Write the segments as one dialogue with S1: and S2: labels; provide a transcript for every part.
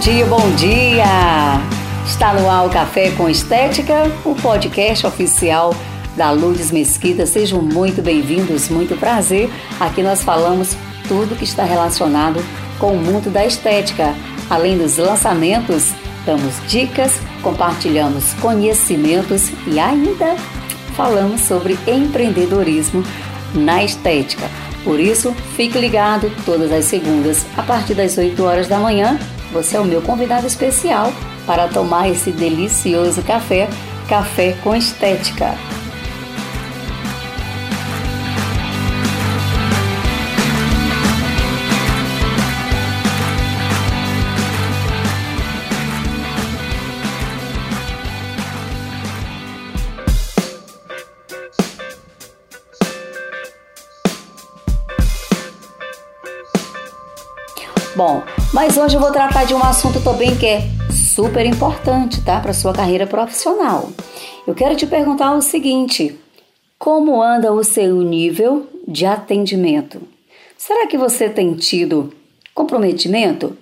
S1: dia, bom dia! Está no ar o Café com Estética, o podcast oficial da Lourdes Mesquita. Sejam muito bem-vindos, muito prazer. Aqui nós falamos tudo que está relacionado com o mundo da estética. Além dos lançamentos, damos dicas, compartilhamos conhecimentos e ainda falamos sobre empreendedorismo na estética. Por isso, fique ligado todas as segundas, a partir das 8 horas da manhã. Você é o meu convidado especial para tomar esse delicioso café, café com estética. Bom, mas hoje eu vou tratar de um assunto também que é super importante, tá, para sua carreira profissional. Eu quero te perguntar o seguinte: como anda o seu nível de atendimento? Será que você tem tido comprometimento?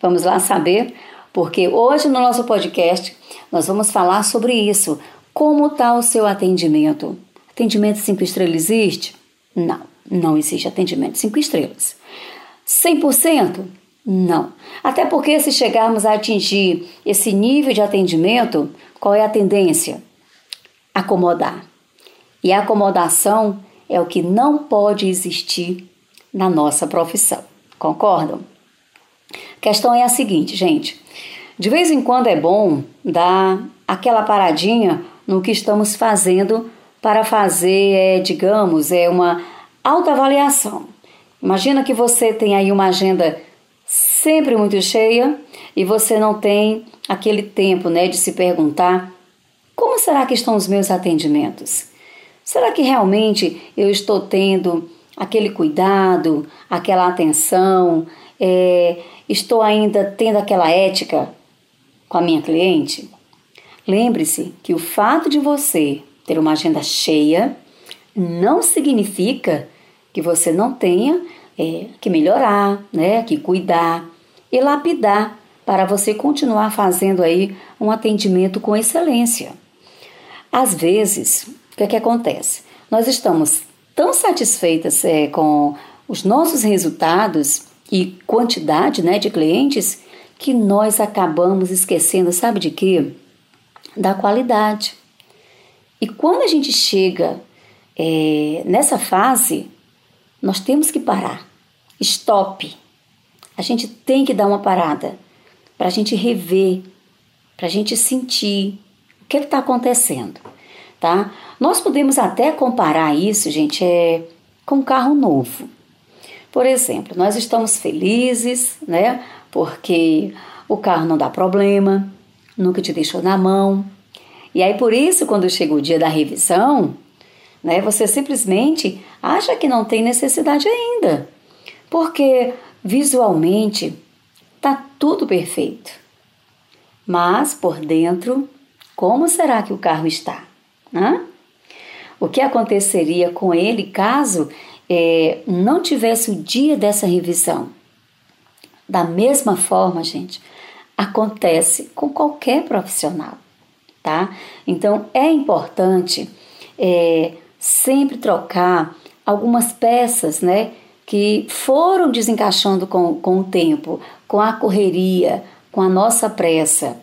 S1: Vamos lá saber, porque hoje no nosso podcast nós vamos falar sobre isso. Como está o seu atendimento? Atendimento 5 estrelas existe? Não, não existe atendimento 5 estrelas. 100%? Não. Até porque, se chegarmos a atingir esse nível de atendimento, qual é a tendência? Acomodar. E a acomodação é o que não pode existir na nossa profissão. Concordam? A questão é a seguinte, gente. De vez em quando é bom dar aquela paradinha no que estamos fazendo para fazer, é, digamos, é uma autoavaliação. Imagina que você tem aí uma agenda sempre muito cheia e você não tem aquele tempo, né, de se perguntar como será que estão os meus atendimentos? Será que realmente eu estou tendo aquele cuidado, aquela atenção? É, estou ainda tendo aquela ética com a minha cliente? Lembre-se que o fato de você ter uma agenda cheia não significa que você não tenha é, que melhorar, né, que cuidar e lapidar para você continuar fazendo aí um atendimento com excelência. Às vezes, o que, é que acontece? Nós estamos tão satisfeitas é, com os nossos resultados e quantidade né, de clientes que nós acabamos esquecendo, sabe de quê? Da qualidade. E quando a gente chega é, nessa fase, nós temos que parar. Stop. A gente tem que dar uma parada para a gente rever, para a gente sentir o que está acontecendo, tá? Nós podemos até comparar isso, gente, é, com um carro novo. Por exemplo, nós estamos felizes, né? Porque o carro não dá problema, nunca te deixou na mão. E aí por isso, quando chega o dia da revisão, né? Você simplesmente acha que não tem necessidade ainda, porque visualmente tá tudo perfeito. Mas por dentro, como será que o carro está? Hã? O que aconteceria com ele caso é, não tivesse o dia dessa revisão? Da mesma forma, gente, acontece com qualquer profissional, tá? Então é importante é, sempre trocar algumas peças, né? Que foram desencaixando com, com o tempo, com a correria, com a nossa pressa.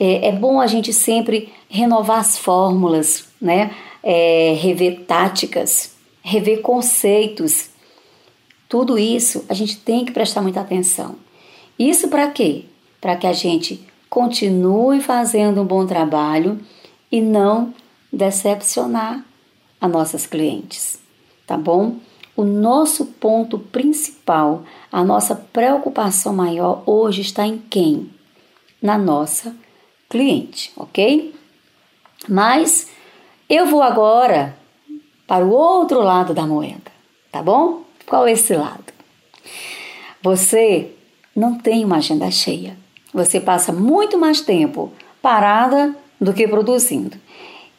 S1: É, é bom a gente sempre renovar as fórmulas, né? É, rever táticas, rever conceitos. Tudo isso a gente tem que prestar muita atenção. Isso para quê? Para que a gente continue fazendo um bom trabalho e não decepcionar a nossas clientes, tá bom? O nosso ponto principal, a nossa preocupação maior hoje está em quem? Na nossa cliente, ok? Mas eu vou agora para o outro lado da moeda, tá bom? Qual é esse lado? Você não tem uma agenda cheia. Você passa muito mais tempo parada do que produzindo.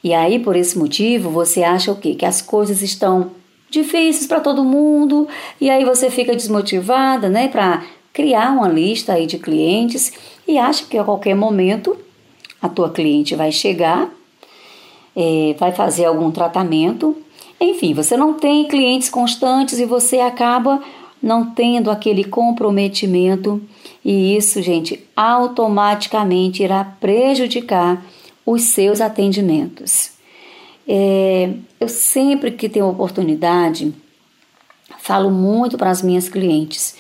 S1: E aí, por esse motivo, você acha o quê? Que as coisas estão difíceis para todo mundo, e aí você fica desmotivada, né, para criar uma lista aí de clientes e acha que a qualquer momento a tua cliente vai chegar, é, vai fazer algum tratamento. Enfim, você não tem clientes constantes e você acaba não tendo aquele comprometimento e isso, gente, automaticamente irá prejudicar os seus atendimentos. É, eu sempre que tenho oportunidade, falo muito para as minhas clientes.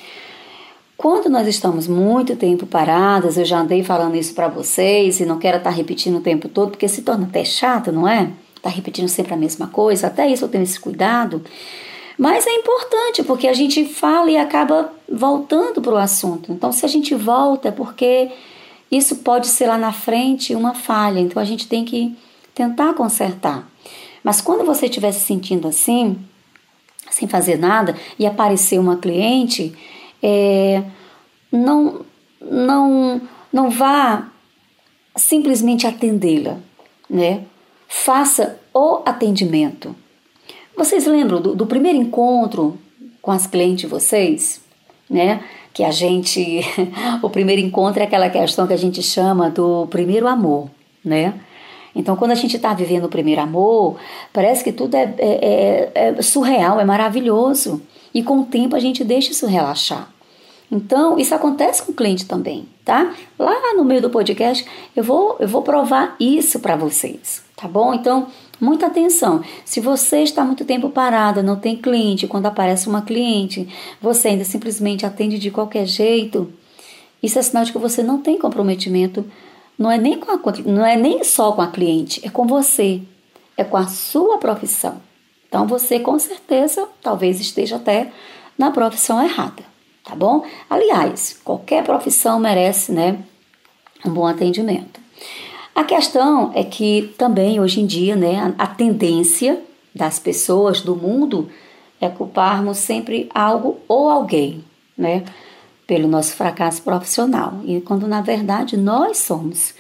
S1: Quando nós estamos muito tempo paradas, eu já andei falando isso para vocês e não quero estar tá repetindo o tempo todo, porque se torna até chato, não é? Tá repetindo sempre a mesma coisa, até isso eu tenho esse cuidado. Mas é importante porque a gente fala e acaba voltando para o assunto. Então, se a gente volta, é porque isso pode ser lá na frente uma falha. Então, a gente tem que tentar consertar. Mas quando você estiver se sentindo assim, sem fazer nada, e aparecer uma cliente, é, não, não, não vá simplesmente atendê-la, né? Faça o atendimento. Vocês lembram do, do primeiro encontro com as clientes de vocês, né? Que a gente, o primeiro encontro é aquela questão que a gente chama do primeiro amor, né? Então, quando a gente está vivendo o primeiro amor, parece que tudo é, é, é, é, surreal, é maravilhoso. E com o tempo a gente deixa isso relaxar. Então, isso acontece com o cliente também, tá? Lá no meio do podcast, eu vou, eu vou provar isso para vocês, tá bom? Então, muita atenção. Se você está muito tempo parada, não tem cliente, quando aparece uma cliente, você ainda simplesmente atende de qualquer jeito, isso é sinal de que você não tem comprometimento não é nem com a, não é nem só com a cliente, é com você, é com a sua profissão. Então você com certeza talvez esteja até na profissão errada, tá bom? Aliás, qualquer profissão merece, né, um bom atendimento. A questão é que também hoje em dia, né, a, a tendência das pessoas do mundo é culparmos sempre algo ou alguém, né? Pelo nosso fracasso profissional, e quando na verdade nós somos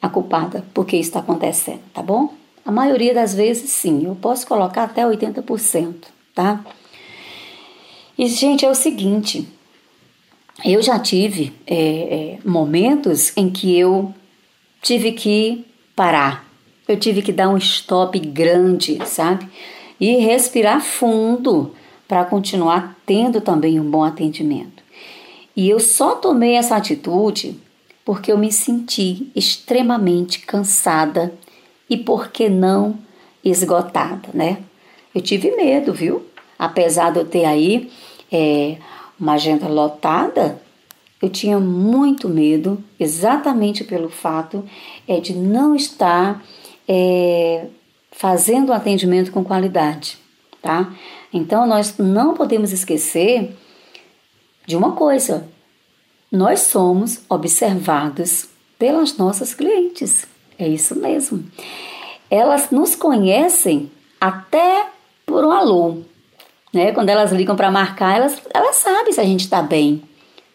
S1: a culpada porque isso está acontecendo, tá bom? A maioria das vezes sim, eu posso colocar até 80%, tá? E gente, é o seguinte, eu já tive é, é, momentos em que eu tive que parar, eu tive que dar um stop grande, sabe? E respirar fundo para continuar tendo também um bom atendimento. E eu só tomei essa atitude porque eu me senti extremamente cansada e, por que não, esgotada, né? Eu tive medo, viu? Apesar de eu ter aí é, uma agenda lotada, eu tinha muito medo, exatamente pelo fato é, de não estar é, fazendo o atendimento com qualidade, tá? Então, nós não podemos esquecer de uma coisa: nós somos observados pelas nossas clientes. É isso mesmo. Elas nos conhecem até por um alô. Né? Quando elas ligam para marcar, elas, elas sabem se a gente está bem.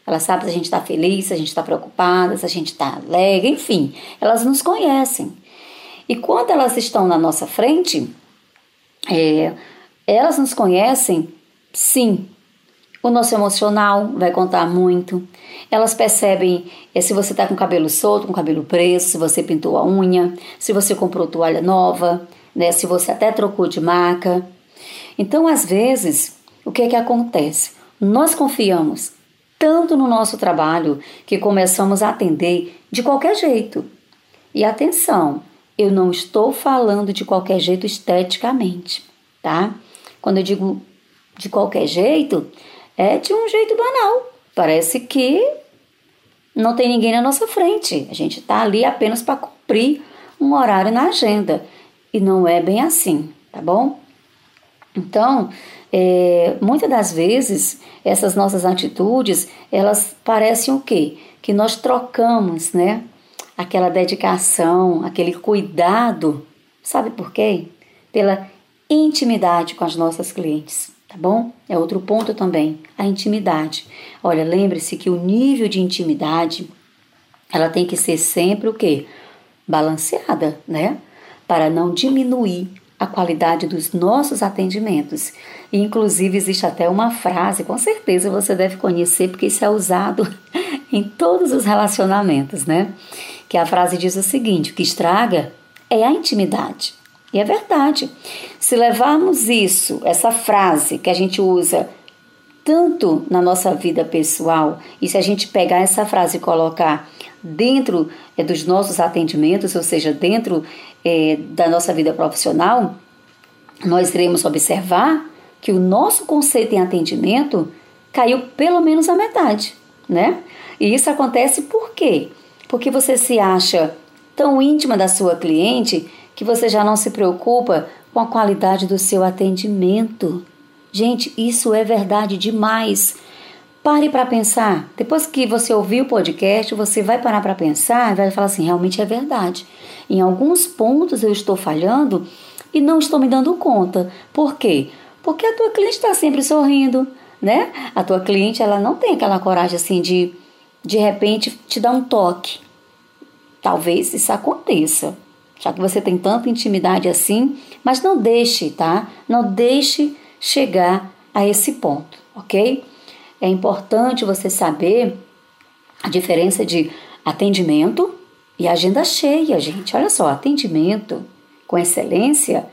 S1: Elas sabem se a gente está feliz, se a gente está preocupada, se a gente está alegre, enfim. Elas nos conhecem. E quando elas estão na nossa frente, é, elas nos conhecem, sim, o nosso emocional vai contar muito. Elas percebem é, se você está com cabelo solto, com cabelo preso, se você pintou a unha, se você comprou toalha nova, né, se você até trocou de marca. Então, às vezes, o que é que acontece? Nós confiamos tanto no nosso trabalho que começamos a atender de qualquer jeito. E atenção, eu não estou falando de qualquer jeito esteticamente, tá? Quando eu digo de qualquer jeito, é de um jeito banal. Parece que não tem ninguém na nossa frente. A gente está ali apenas para cumprir um horário na agenda. E não é bem assim, tá bom? Então, é, muitas das vezes, essas nossas atitudes, elas parecem o quê? Que nós trocamos, né? Aquela dedicação, aquele cuidado, sabe por quê? Pela intimidade com as nossas clientes tá bom? É outro ponto também, a intimidade. Olha, lembre-se que o nível de intimidade ela tem que ser sempre o quê? Balanceada, né? Para não diminuir a qualidade dos nossos atendimentos. E, inclusive, existe até uma frase, com certeza você deve conhecer, porque isso é usado em todos os relacionamentos, né? Que a frase diz o seguinte: o que estraga é a intimidade. E é verdade. Se levarmos isso, essa frase que a gente usa tanto na nossa vida pessoal, e se a gente pegar essa frase e colocar dentro é, dos nossos atendimentos, ou seja, dentro é, da nossa vida profissional, nós iremos observar que o nosso conceito em atendimento caiu pelo menos a metade, né? E isso acontece por quê? Porque você se acha tão íntima da sua cliente que você já não se preocupa com a qualidade do seu atendimento. Gente, isso é verdade demais. Pare para pensar. Depois que você ouvir o podcast, você vai parar para pensar e vai falar assim: realmente é verdade. Em alguns pontos eu estou falhando e não estou me dando conta. Por quê? Porque a tua cliente está sempre sorrindo, né? A tua cliente ela não tem aquela coragem assim de de repente te dar um toque. Talvez isso aconteça, já que você tem tanta intimidade assim, mas não deixe, tá? Não deixe chegar a esse ponto, ok? É importante você saber a diferença de atendimento e agenda cheia, gente. Olha só, atendimento com excelência,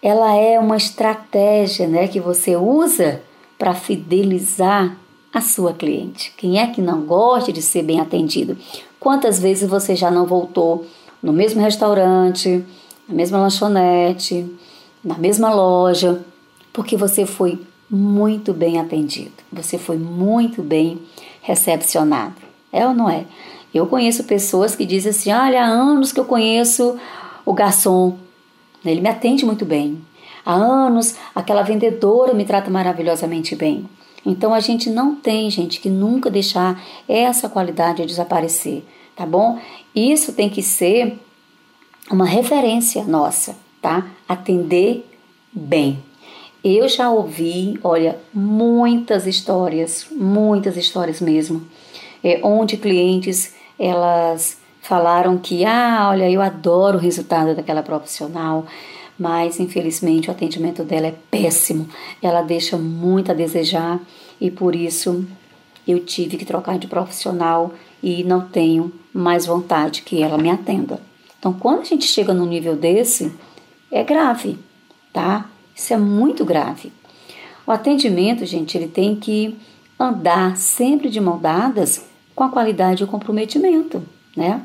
S1: ela é uma estratégia, né, que você usa para fidelizar a sua cliente. Quem é que não gosta de ser bem atendido? Quantas vezes você já não voltou no mesmo restaurante, na mesma lanchonete, na mesma loja, porque você foi muito bem atendido, você foi muito bem recepcionado. É ou não é? Eu conheço pessoas que dizem assim: olha, há anos que eu conheço o garçom, ele me atende muito bem. Há anos aquela vendedora me trata maravilhosamente bem. Então a gente não tem, gente, que nunca deixar essa qualidade desaparecer, tá bom? Isso tem que ser uma referência nossa, tá? Atender bem. Eu já ouvi, olha, muitas histórias, muitas histórias mesmo, é, onde clientes elas falaram que, ah, olha, eu adoro o resultado daquela profissional, mas infelizmente o atendimento dela é péssimo. Ela deixa muito a desejar e por isso eu tive que trocar de profissional e não tenho mais vontade que ela me atenda. Então, quando a gente chega num nível desse, é grave, tá? Isso é muito grave. O atendimento, gente, ele tem que andar sempre de mão dadas com a qualidade e o comprometimento, né?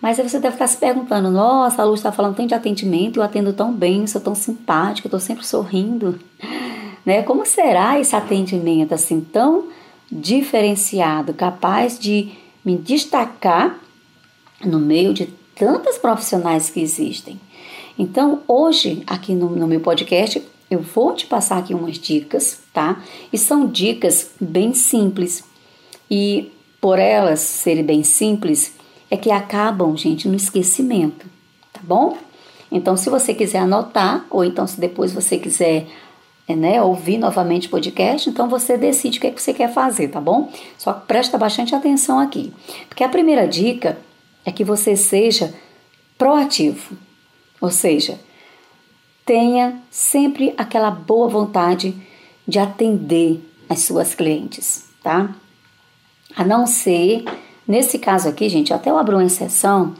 S1: Mas aí você deve estar se perguntando: nossa, a Lu está falando tanto de atendimento, eu atendo tão bem, sou tão simpática, estou sempre sorrindo. Né? Como será esse atendimento assim tão diferenciado, capaz de me destacar no meio de tantas profissionais que existem? Então, hoje, aqui no, no meu podcast, eu vou te passar aqui umas dicas, tá? E são dicas bem simples. E por elas serem bem simples, é que acabam, gente, no esquecimento, tá bom? Então, se você quiser anotar, ou então se depois você quiser é, né, ouvir novamente o podcast, então você decide o que, é que você quer fazer, tá bom? Só presta bastante atenção aqui. Porque a primeira dica é que você seja proativo. Ou seja, tenha sempre aquela boa vontade de atender as suas clientes, tá? A não ser, nesse caso aqui, gente, até eu abro uma exceção,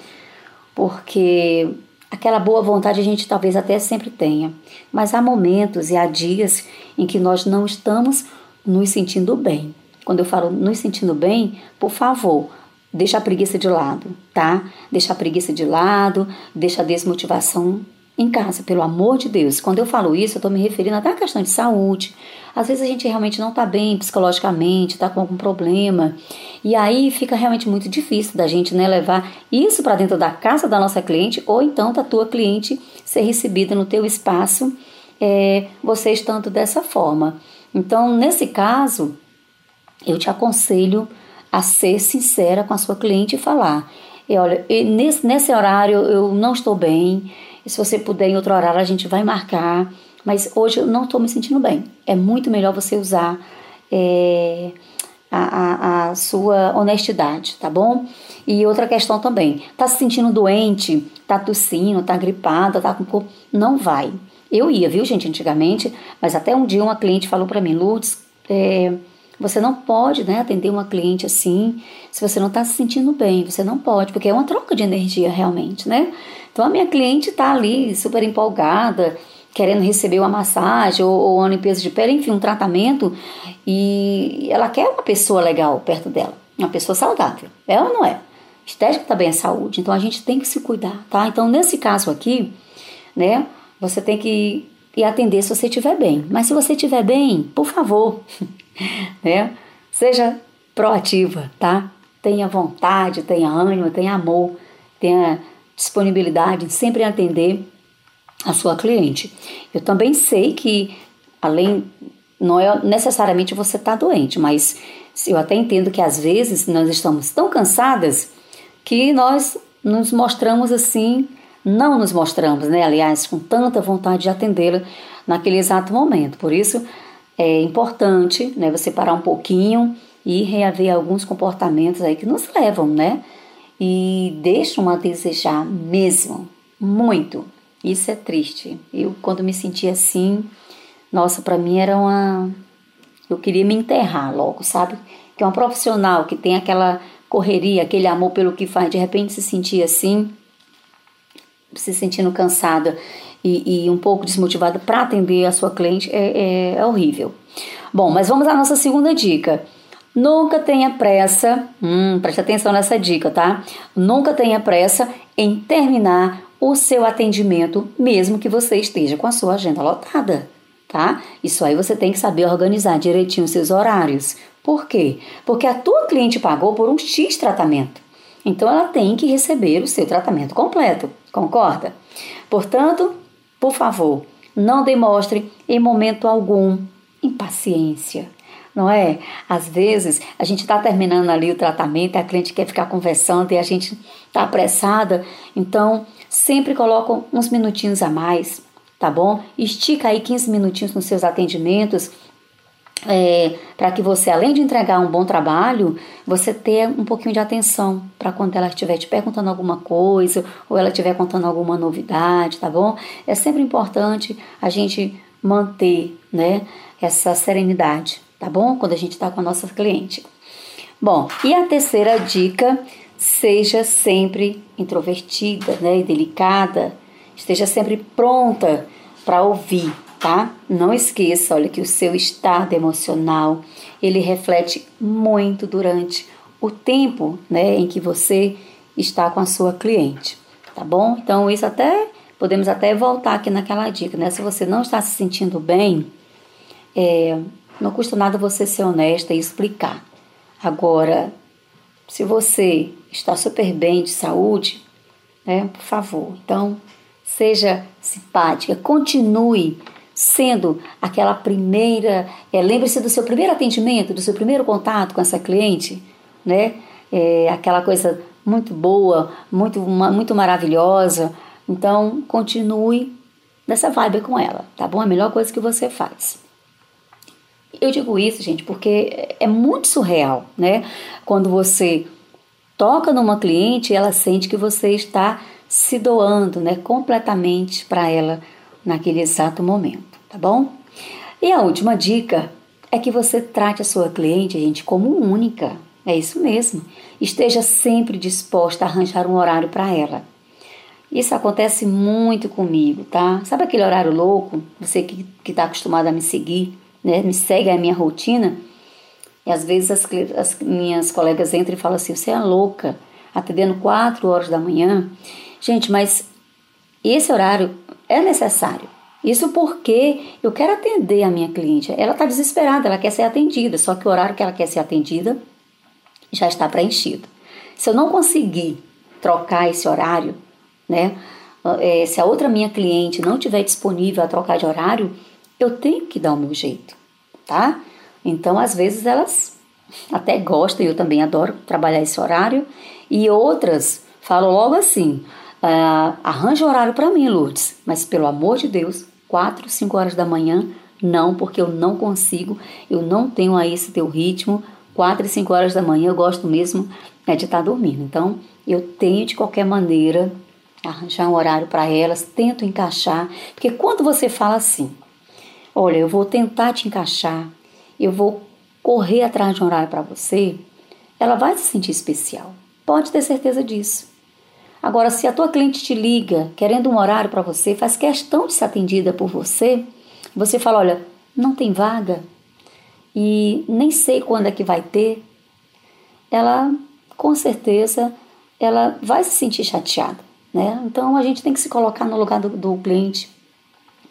S1: porque aquela boa vontade a gente talvez até sempre tenha, mas há momentos e há dias em que nós não estamos nos sentindo bem. Quando eu falo nos sentindo bem, por favor, Deixa a preguiça de lado, tá? Deixa a preguiça de lado, deixa a desmotivação em casa, pelo amor de Deus. Quando eu falo isso, eu estou me referindo até à questão de saúde. Às vezes a gente realmente não está bem psicologicamente, está com algum problema. E aí fica realmente muito difícil da gente né, levar isso para dentro da casa da nossa cliente ou então da tua cliente ser recebida no teu espaço, é, você estando dessa forma. Então, nesse caso, eu te aconselho a ser sincera com a sua cliente e falar: e olha, nesse, nesse horário eu não estou bem, se você puder em outro horário a gente vai marcar, mas hoje eu não estou me sentindo bem. É muito melhor você usar é, a, a, a, sua honestidade, tá bom? E outra questão também, tá se sentindo doente, tá tossindo, tá gripada, tá com não vai. Eu ia, viu, gente, antigamente, mas até um dia uma cliente falou para mim, Lourdes, é, você não pode né, atender uma cliente assim se você não está se sentindo bem. Você não pode, porque é uma troca de energia realmente, né? Então a minha cliente está ali super empolgada, querendo receber uma massagem ou, ou uma limpeza de pele, enfim, um tratamento, e ela quer uma pessoa legal perto dela, uma pessoa saudável. É ou não é? Estética também é saúde, então a gente tem que se cuidar, tá? Então nesse caso aqui, né, você tem que ir atender se você estiver bem. Mas se você estiver bem, por favor, né? Seja proativa, tá? Tenha vontade, tenha ânimo, tenha amor, tenha disponibilidade em sempre atender a sua cliente. Eu também sei que, além, não é necessariamente você estar tá doente, mas eu até entendo que às vezes nós estamos tão cansadas que nós nos mostramos assim, não nos mostramos, né? Aliás, com tanta vontade de atendê-la naquele exato momento. Por isso, é importante, né, você parar um pouquinho e reaver alguns comportamentos aí que nos levam, né? E deixam a desejar mesmo, muito. Isso é triste. Eu, quando me senti assim, nossa, para mim era uma. Eu queria me enterrar logo, sabe? Que é um profissional que tem aquela correria, aquele amor pelo que faz, de repente se sentir assim, se sentindo cansada e, e um pouco desmotivada para atender a sua cliente é, é, é horrível. Bom, mas vamos à nossa segunda dica. Nunca tenha pressa, hum, preste atenção nessa dica, tá? Nunca tenha pressa em terminar o seu atendimento, mesmo que você esteja com a sua agenda lotada, tá? Isso aí você tem que saber organizar direitinho os seus horários. Por quê? Porque a tua cliente pagou por um X tratamento. Então ela tem que receber o seu tratamento completo, concorda? Portanto, por favor, não demonstre em momento algum impaciência, não é? Às vezes a gente está terminando ali o tratamento, a cliente quer ficar conversando e a gente está apressada, então sempre coloca uns minutinhos a mais, tá bom? Estica aí 15 minutinhos nos seus atendimentos é, para que você, além de entregar um bom trabalho, você tenha um pouquinho de atenção para quando ela estiver te perguntando alguma coisa ou ela estiver contando alguma novidade, tá bom? É sempre importante a gente manter, né, essa serenidade, tá bom? Quando a gente está com a nossa cliente. Bom, e a terceira dica, seja sempre introvertida, né, e delicada, esteja sempre pronta para ouvir, tá? Não esqueça, olha que o seu estado emocional, ele reflete muito durante o tempo, né, em que você está com a sua cliente, tá bom? Então isso até podemos até voltar aqui naquela dica, né? Se você não está se sentindo bem, é, não custa nada você ser honesta e explicar. Agora, se você está super bem de saúde, né, por favor, então seja simpática, continue sendo aquela primeira. É, Lembre-se do seu primeiro atendimento, do seu primeiro contato com essa cliente, né? É, aquela coisa muito boa, muito, muito maravilhosa. Então, continue nessa vibe com ela, tá bom? É a melhor coisa que você faz. Eu digo isso, gente, porque é muito surreal, né? Quando você toca numa cliente, ela sente que você está se doando, né, completamente para ela naquele exato momento, tá bom? E a última dica é que você trate a sua cliente, gente, como única. É isso mesmo. Esteja sempre disposta a arranjar um horário para ela. Isso acontece muito comigo, tá? Sabe aquele horário louco? Você que está acostumado a me seguir, né? Me segue a minha rotina. E às vezes as, as minhas colegas entram e falam assim: você é louca, atendendo 4 horas da manhã. Gente, mas esse horário é necessário. Isso porque eu quero atender a minha cliente. Ela está desesperada, ela quer ser atendida, só que o horário que ela quer ser atendida já está preenchido. Se eu não conseguir trocar esse horário, né? É, se a outra minha cliente não tiver disponível a trocar de horário, eu tenho que dar o meu jeito, tá? Então, às vezes elas até gostam, eu também adoro trabalhar esse horário, e outras falam logo assim: Uh, arranja horário para mim, Lourdes, mas pelo amor de Deus, 4, 5 horas da manhã, não, porque eu não consigo, eu não tenho aí esse teu ritmo. 4 e 5 horas da manhã eu gosto mesmo é de estar tá dormindo. Então, eu tenho de qualquer maneira arranjar um horário para elas, tento encaixar, porque quando você fala assim, olha, eu vou tentar te encaixar, eu vou correr atrás de um horário para você, ela vai se sentir especial. Pode ter certeza disso. Agora, se a tua cliente te liga querendo um horário para você, faz questão de ser atendida por você, você fala, olha, não tem vaga e nem sei quando é que vai ter, ela com certeza ela vai se sentir chateada, né? Então a gente tem que se colocar no lugar do, do cliente.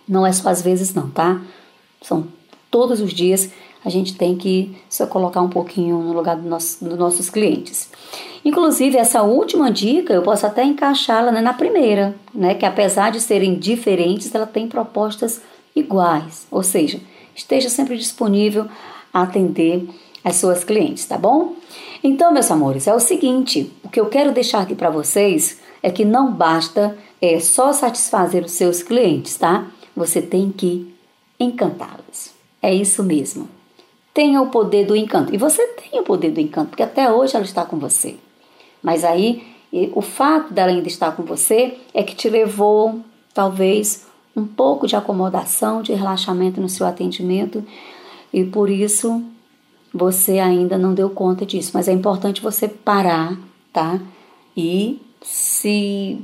S1: Não é só às vezes não, tá? São todos os dias a gente tem que se colocar um pouquinho no lugar nosso, dos nossos clientes. Inclusive, essa última dica eu posso até encaixá-la né, na primeira, né? Que apesar de serem diferentes, ela tem propostas iguais. Ou seja, esteja sempre disponível a atender as suas clientes, tá bom? Então, meus amores, é o seguinte: o que eu quero deixar aqui para vocês é que não basta é, só satisfazer os seus clientes, tá? Você tem que encantá-los. É isso mesmo. Tenha o poder do encanto. E você tem o poder do encanto, porque até hoje ela está com você. Mas aí, o fato dela ainda estar com você é que te levou, talvez, um pouco de acomodação, de relaxamento no seu atendimento, e por isso você ainda não deu conta disso. Mas é importante você parar, tá? E se,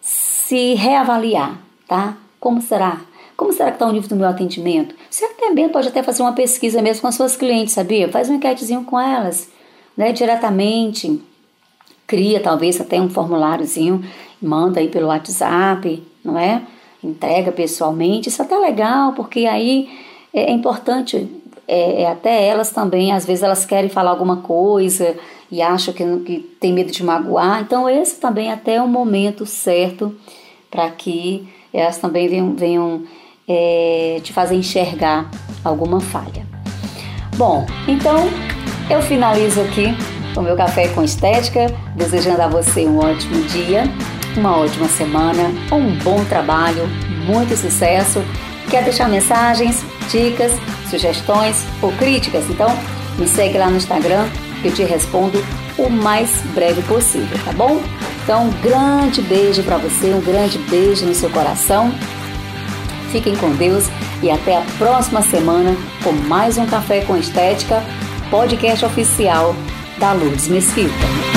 S1: se reavaliar, tá? Como será? Como será que está o nível do meu atendimento? Você também pode até fazer uma pesquisa mesmo com as suas clientes, sabia? Faz um enquetezinho com elas, né? Diretamente. Cria talvez até um formuláriozinho, manda aí pelo WhatsApp, não é? Entrega pessoalmente. Isso é até legal, porque aí é importante é, é, até elas também, às vezes elas querem falar alguma coisa e acham que, que tem medo de magoar. Então, esse também até é o momento certo para que elas também venham, venham é, te fazer enxergar alguma falha. Bom, então eu finalizo aqui o meu café com estética, desejando a você um ótimo dia, uma ótima semana, um bom trabalho, muito sucesso. Quer deixar mensagens, dicas? sugestões ou críticas, então me segue lá no Instagram que eu te respondo o mais breve possível, tá bom? Então, um grande beijo para você, um grande beijo no seu coração. Fiquem com Deus e até a próxima semana com mais um Café com Estética, podcast oficial da Lourdes Mesquita.